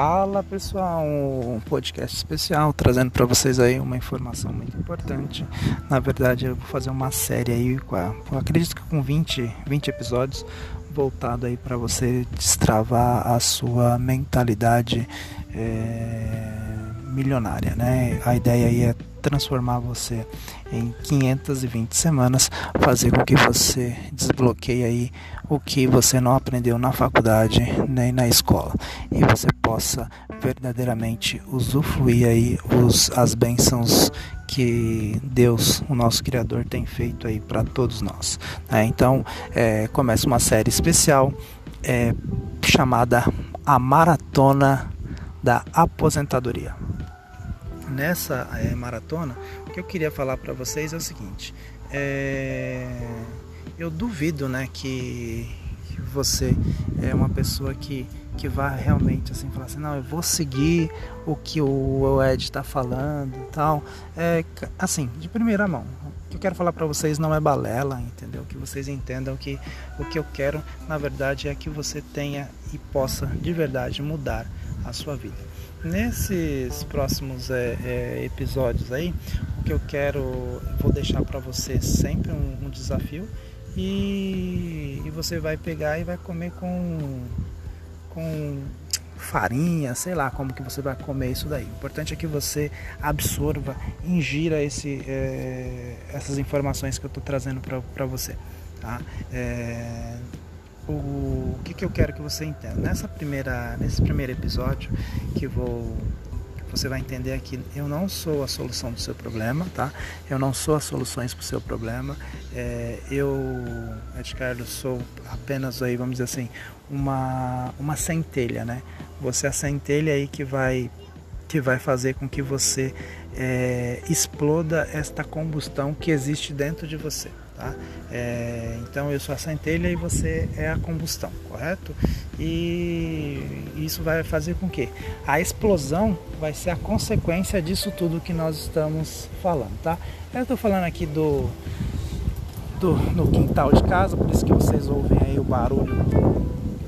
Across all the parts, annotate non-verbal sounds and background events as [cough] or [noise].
Fala pessoal, um podcast especial trazendo para vocês aí uma informação muito importante. Na verdade, eu vou fazer uma série aí, com a, acredito que com 20, 20 episódios, voltado aí para você destravar a sua mentalidade é, milionária, né? A ideia aí é transformar você em 520 semanas, fazer com que você desbloqueie aí o que você não aprendeu na faculdade nem na escola e você possa verdadeiramente usufruir aí os, as bênçãos que Deus, o nosso Criador, tem feito aí para todos nós. Né? Então, é, começa uma série especial é, chamada A Maratona da Aposentadoria nessa é, maratona, o que eu queria falar para vocês é o seguinte: é, eu duvido, né, que, você é uma pessoa que que vai realmente assim falar assim, não, eu vou seguir o que o Ed está falando, tal. É assim, de primeira mão. O que eu quero falar para vocês não é balela, entendeu? Que vocês entendam que o que eu quero, na verdade, é que você tenha e possa de verdade mudar a sua vida. Nesses próximos é, é, episódios aí, o que eu quero, vou deixar para você sempre um, um desafio e, e, você vai pegar e vai comer com, com farinha, sei lá como que você vai comer isso daí. O importante é que você absorva, ingira esse, é, essas informações que eu estou trazendo para você. Tá? É, o que, que eu quero que você entenda. Nessa primeira, nesse primeiro episódio que vou você vai entender aqui, eu não sou a solução do seu problema, tá? Eu não sou as soluções para o seu problema. É, eu, Ed Carlos, sou apenas aí, vamos dizer assim, uma, uma centelha, né? Você é a centelha aí que vai que vai fazer com que você é, exploda esta combustão que existe dentro de você. Tá? É, então eu sou a centelha e você é a combustão, correto? E isso vai fazer com que a explosão vai ser a consequência disso tudo que nós estamos falando, tá? Eu estou falando aqui do, do no quintal de casa, por isso que vocês ouvem aí o barulho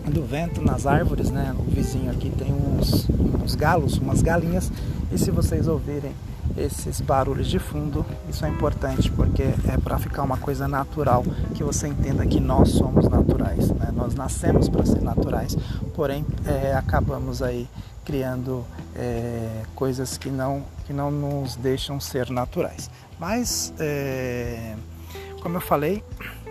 do vento nas árvores, né? O vizinho aqui tem uns, uns galos, umas galinhas, e se vocês ouvirem esses barulhos de fundo. Isso é importante porque é para ficar uma coisa natural, que você entenda que nós somos naturais, né? nós nascemos para ser naturais, porém é, acabamos aí criando é, coisas que não, que não nos deixam ser naturais. Mas, é, como eu falei,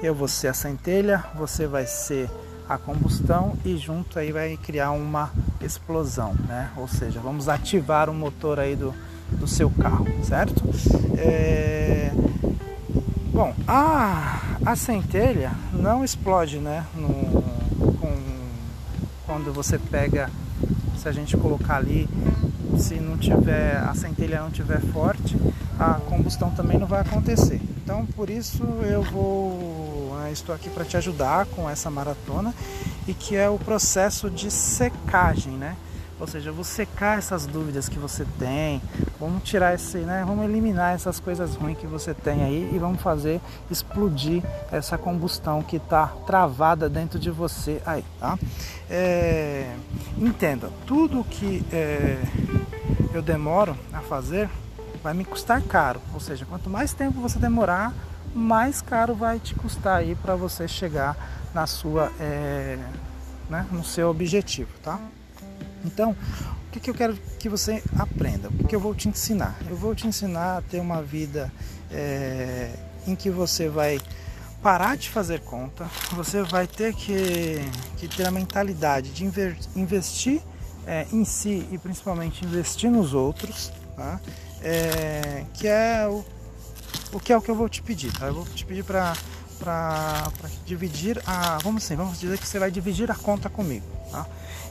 eu vou ser a centelha, você vai ser a combustão e junto aí vai criar uma explosão, né? Ou seja, vamos ativar o motor aí do, do seu carro, certo? É... Bom, a, a centelha não explode, né? No, com, quando você pega, se a gente colocar ali, se não tiver a centelha não tiver forte, a combustão também não vai acontecer. Então, por isso eu vou, né, estou aqui para te ajudar com essa maratona e que é o processo de secagem, né? Ou seja, vou secar essas dúvidas que você tem, vamos tirar esse, né? Vamos eliminar essas coisas ruins que você tem aí e vamos fazer explodir essa combustão que está travada dentro de você aí, tá? É, entenda, tudo que é, eu demoro a fazer vai me custar caro. Ou seja, quanto mais tempo você demorar, mais caro vai te custar aí para você chegar na sua, é, né, no seu objetivo, tá? Então, o que, que eu quero que você aprenda? O que, que eu vou te ensinar? Eu vou te ensinar a ter uma vida é, em que você vai parar de fazer conta, você vai ter que, que ter a mentalidade de investir é, em si e principalmente investir nos outros, tá? É, que é o, o que é o que eu vou te pedir, tá? Eu vou te pedir para para dividir a, vamos assim, vamos dizer que você vai dividir a conta comigo, tá?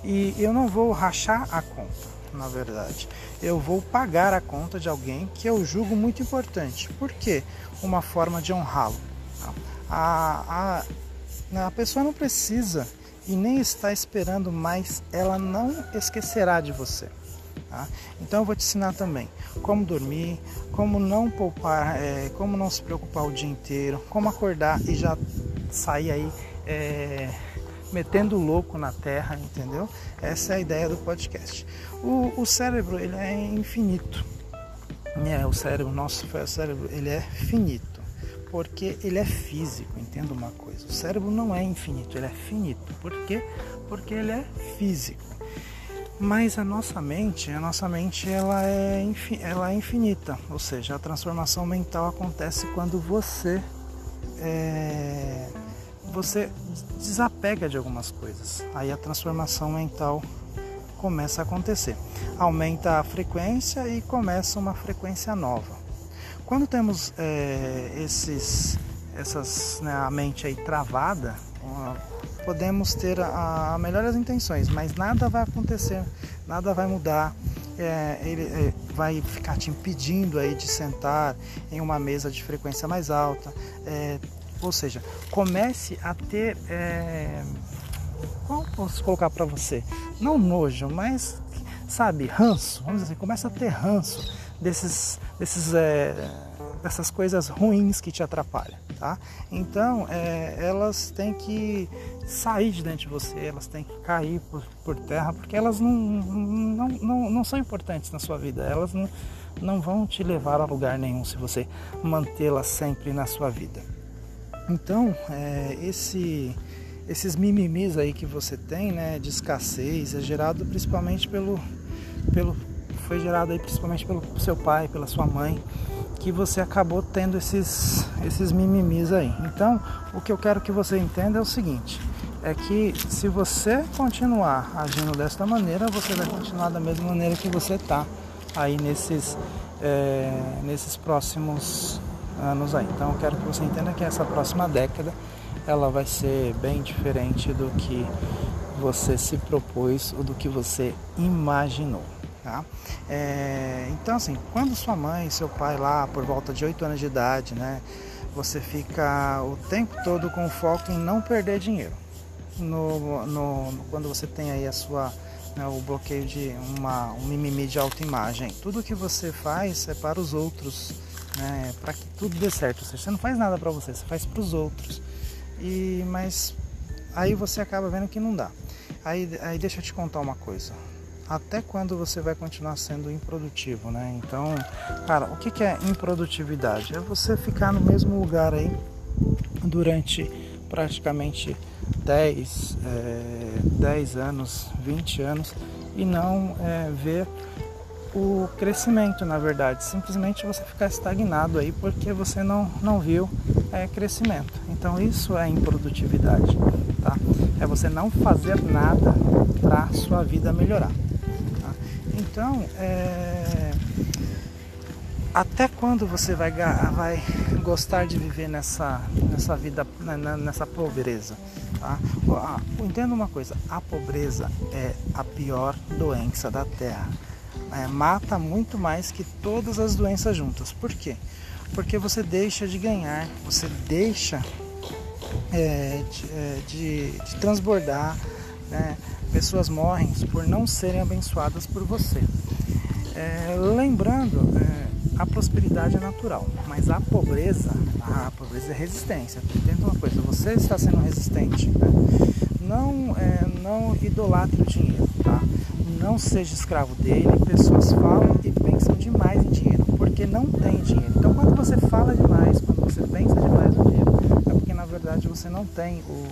E eu não vou rachar a conta, na verdade. Eu vou pagar a conta de alguém que eu julgo muito importante. Por quê? Uma forma de honrá-lo. A, a, a pessoa não precisa e nem está esperando mais, ela não esquecerá de você. Tá? Então eu vou te ensinar também como dormir, como não poupar, é, como não se preocupar o dia inteiro, como acordar e já sair aí é, metendo louco na Terra, entendeu? Essa é a ideia do podcast. O, o cérebro ele é infinito. É, o cérebro, nosso cérebro, ele é finito, porque ele é físico. Entenda uma coisa: o cérebro não é infinito, ele é finito. Por quê? Porque ele é físico. Mas a nossa mente, a nossa mente ela é, ela é infinita, ou seja, a transformação mental acontece quando você é, você desapega de algumas coisas. Aí a transformação mental começa a acontecer. Aumenta a frequência e começa uma frequência nova. Quando temos é, esses, essas, né, a mente aí travada, podemos ter a, a melhores intenções, mas nada vai acontecer, nada vai mudar. É, ele é, vai ficar te impedindo aí de sentar em uma mesa de frequência mais alta. É, ou seja, comece a ter. É, como posso colocar para você? Não nojo, mas sabe, ranço. Vamos dizer assim, começa a ter ranço desses, desses é, dessas coisas ruins que te atrapalham, tá? Então, é, elas têm que sair de dentro de você, elas têm que cair por, por terra, porque elas não, não, não, não são importantes na sua vida, elas não, não vão te levar a lugar nenhum se você mantê-las sempre na sua vida. Então, é, esse, esses mimimis aí que você tem, né, de escassez, é gerado principalmente pelo, pelo foi gerado aí principalmente pelo seu pai, pela sua mãe, que você acabou tendo esses, esses mimimis aí. Então, o que eu quero que você entenda é o seguinte: é que se você continuar agindo desta maneira, você vai continuar da mesma maneira que você está aí nesses, é, nesses próximos anos aí. Então, eu quero que você entenda que essa próxima década ela vai ser bem diferente do que você se propôs ou do que você imaginou. Tá? É, então, assim, quando sua mãe seu pai lá por volta de 8 anos de idade, né, você fica o tempo todo com foco em não perder dinheiro. No, no, quando você tem aí a sua né, o bloqueio de uma, um mimimi de autoimagem. Tudo que você faz é para os outros, né, para que tudo dê certo. Ou seja, você não faz nada para você, você faz para os outros. E mas aí você acaba vendo que não dá. Aí, aí deixa eu te contar uma coisa até quando você vai continuar sendo improdutivo, né? Então, cara, o que é improdutividade? É você ficar no mesmo lugar aí durante praticamente 10, é, 10 anos, 20 anos e não é, ver o crescimento, na verdade. Simplesmente você ficar estagnado aí porque você não, não viu é, crescimento. Então isso é improdutividade, tá? É você não fazer nada para sua vida melhorar. Então, é... até quando você vai, vai gostar de viver nessa, nessa vida, né, nessa pobreza? Tá? Entenda uma coisa: a pobreza é a pior doença da Terra. É, mata muito mais que todas as doenças juntas. Por quê? Porque você deixa de ganhar, você deixa é, de, é, de, de transbordar, né? pessoas morrem por não serem abençoadas por você. É, lembrando, é, a prosperidade é natural, mas a pobreza, a pobreza é resistência. Entenda uma coisa, você está sendo resistente. Né? Não, é, não idolatre o dinheiro, tá? Não seja escravo dele. Pessoas falam e pensam demais em dinheiro, porque não tem dinheiro. Então, quando você fala demais, quando você pensa demais no dinheiro, é porque na verdade você não tem o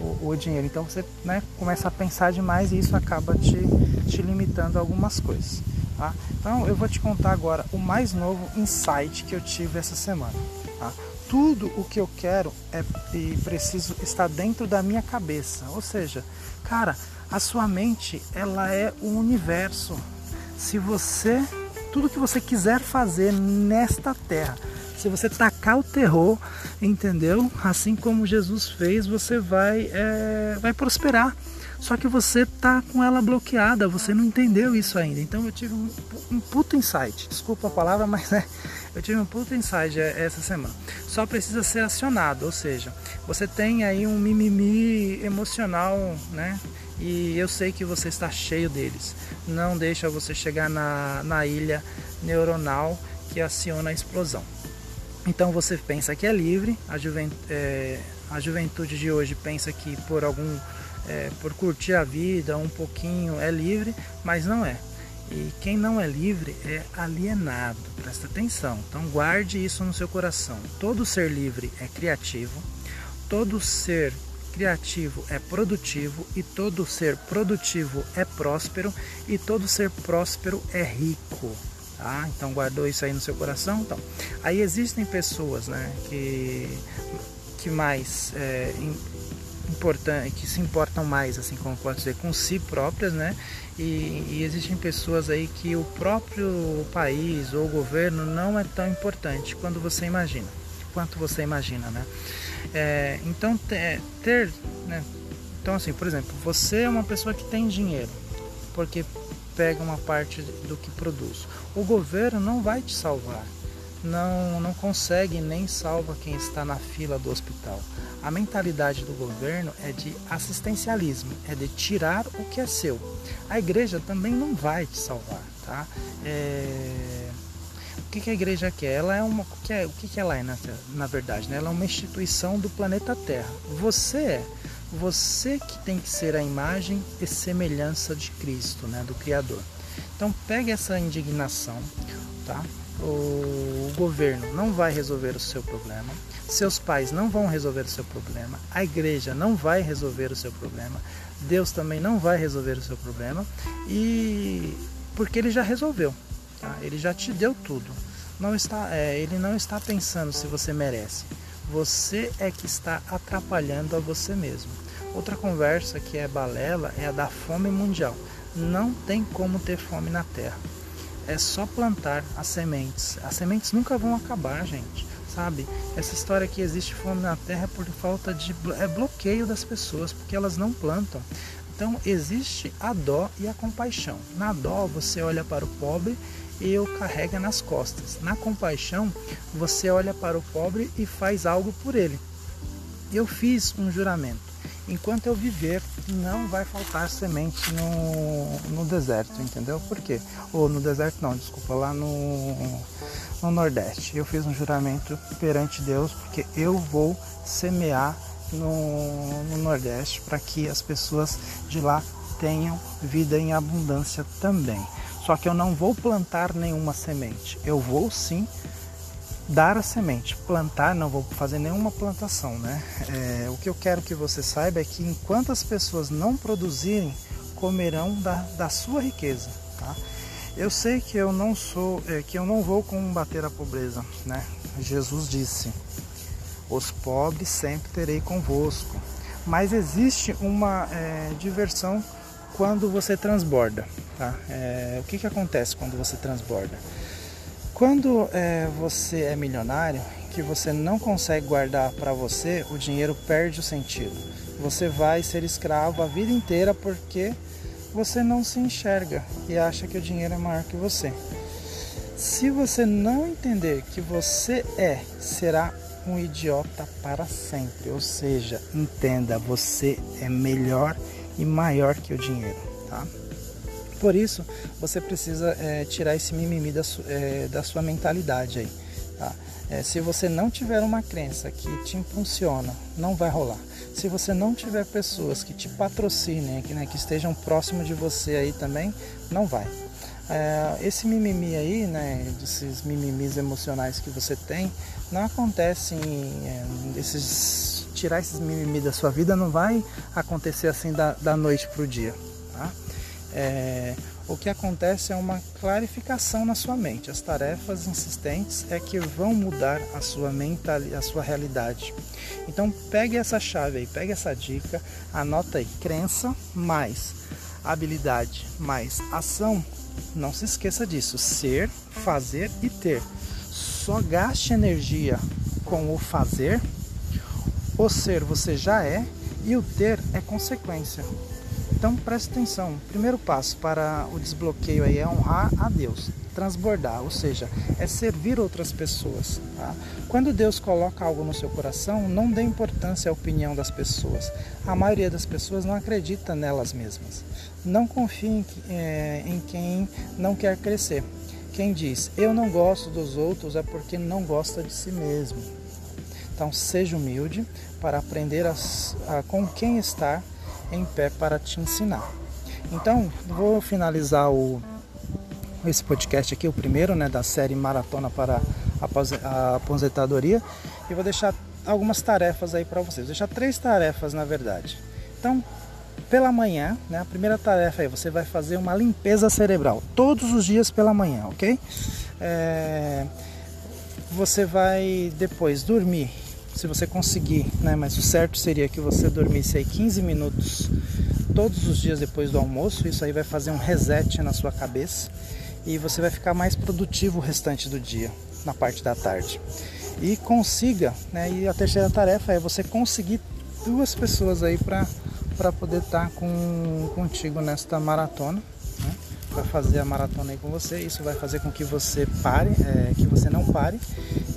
o, o dinheiro. Então você né, começa a pensar demais e isso acaba te, te limitando a algumas coisas. Tá? Então eu vou te contar agora o mais novo insight que eu tive essa semana. Tá? Tudo o que eu quero é, e preciso estar dentro da minha cabeça. Ou seja, cara, a sua mente ela é o universo. Se você tudo que você quiser fazer nesta terra, se você tacar o terror, entendeu? Assim como Jesus fez, você vai, é, vai prosperar. Só que você tá com ela bloqueada, você não entendeu isso ainda. Então eu tive um, um puto insight. Desculpa a palavra, [laughs] mas é, eu tive um puto insight é, essa semana. Só precisa ser acionado, ou seja, você tem aí um mimimi emocional, né? E eu sei que você está cheio deles. Não deixa você chegar na, na ilha neuronal que aciona a explosão. Então você pensa que é livre, a, juvent é, A juventude de hoje pensa que por algum é, por curtir a vida um pouquinho é livre, mas não é. E quem não é livre é alienado. Presta atenção. Então guarde isso no seu coração. Todo ser livre é criativo. Todo ser criativo é produtivo e todo ser produtivo é próspero e todo ser próspero é rico. Tá? Então guardou isso aí no seu coração. Então, aí existem pessoas, né, que que mais é, importante, que se importam mais, assim como pode dizer, com si próprias, né? E, e, existem pessoas aí que o próprio país ou governo não é tão importante quando você imagina, quanto você imagina, né? É, então ter, ter, né? Então assim, por exemplo, você é uma pessoa que tem dinheiro, porque pega uma parte do que produz. O governo não vai te salvar não, não consegue nem salva quem está na fila do hospital. A mentalidade do governo é de assistencialismo, é de tirar o que é seu. A igreja também não vai te salvar, tá? É... Que, que a igreja quer? Ela é uma, o que, é, o que, que ela é na, na verdade? Né? Ela é uma instituição do planeta Terra. Você é você que tem que ser a imagem e semelhança de Cristo, né, do Criador. Então pegue essa indignação, tá? o governo não vai resolver o seu problema, seus pais não vão resolver o seu problema, a igreja não vai resolver o seu problema, Deus também não vai resolver o seu problema e porque ele já resolveu, tá? ele já te deu tudo. Não está, é, ele não está pensando se você merece. Você é que está atrapalhando a você mesmo. Outra conversa que é balela é a da fome mundial. Não tem como ter fome na Terra é só plantar as sementes. As sementes nunca vão acabar, gente. Sabe? Essa história que existe fome na terra é por falta de é bloqueio das pessoas, porque elas não plantam. Então existe a dó e a compaixão. Na dó você olha para o pobre e o carrega nas costas. Na compaixão você olha para o pobre e faz algo por ele. Eu fiz um juramento enquanto eu viver, não vai faltar semente no, no deserto, entendeu? Por quê? Ou no deserto não, desculpa, lá no, no Nordeste. Eu fiz um juramento perante Deus, porque eu vou semear no, no Nordeste para que as pessoas de lá tenham vida em abundância também. Só que eu não vou plantar nenhuma semente. Eu vou sim dar a semente, plantar, não vou fazer nenhuma plantação, né? É, o que eu quero que você saiba é que enquanto as pessoas não produzirem, comerão da, da sua riqueza, tá? Eu sei que eu não sou, é, que eu não vou combater a pobreza, né? Jesus disse: os pobres sempre terei convosco. Mas existe uma é, diversão quando você transborda, tá? É, o que que acontece quando você transborda? Quando é, você é milionário, que você não consegue guardar para você, o dinheiro perde o sentido. Você vai ser escravo a vida inteira porque você não se enxerga e acha que o dinheiro é maior que você. Se você não entender que você é, será um idiota para sempre. Ou seja, entenda, você é melhor e maior que o dinheiro, tá? Por isso, você precisa é, tirar esse mimimi da, su, é, da sua mentalidade aí. Tá? É, se você não tiver uma crença que te impulsiona, não vai rolar. Se você não tiver pessoas que te patrocinem, que, né, que estejam próximo de você aí também, não vai. É, esse mimimi aí, né, desses mimimis emocionais que você tem, não acontece em, é, esses, tirar esses mimimi da sua vida não vai acontecer assim da, da noite para o dia. Tá? é, o que acontece é uma clarificação na sua mente. As tarefas insistentes é que vão mudar a sua mental, a sua realidade. Então pegue essa chave aí, pegue essa dica, anota aí, crença mais habilidade mais ação. Não se esqueça disso, ser, fazer e ter. Só gaste energia com o fazer. O ser você já é e o ter é consequência. Então preste atenção, o primeiro passo para o desbloqueio aí é honrar a Deus, transbordar, ou seja, é servir outras pessoas. Tá? Quando Deus coloca algo no seu coração, não dê importância à opinião das pessoas. A maioria das pessoas não acredita nelas mesmas. Não confie em, é, em quem não quer crescer. Quem diz eu não gosto dos outros é porque não gosta de si mesmo. Então seja humilde para aprender a, a, com quem estar em pé para te ensinar. Então vou finalizar o, esse podcast aqui, o primeiro né, da série Maratona para a aposentadoria, e vou deixar algumas tarefas aí para vocês. Vou deixar três tarefas na verdade. Então pela manhã, né? A primeira tarefa aí, você vai fazer uma limpeza cerebral todos os dias pela manhã, ok? É, você vai depois dormir, se você conseguir, né? Mas o certo seria que você dormisse aí 15 minutos todos os dias depois do almoço. Isso aí vai fazer um reset na sua cabeça e você vai ficar mais produtivo o restante do dia, na parte da tarde. E consiga, né? E a terceira tarefa é você conseguir duas pessoas aí para para poder estar tá com, contigo nesta maratona. Né? Para fazer a maratona aí com você, isso vai fazer com que você pare, é, que você não pare.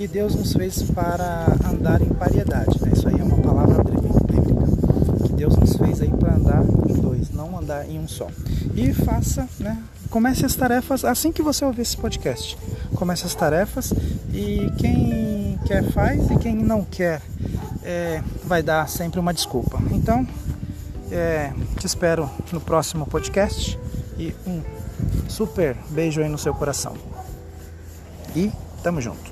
E Deus nos fez para andar em pariedade. Né? Isso aí é uma palavra bíblica. Que Deus nos fez aí para andar em dois, não andar em um só. E faça, né? Comece as tarefas assim que você ouvir esse podcast. Comece as tarefas e quem quer faz e quem não quer é, vai dar sempre uma desculpa. Então, é, te espero no próximo podcast e um super beijo aí no seu coração. E tamo junto.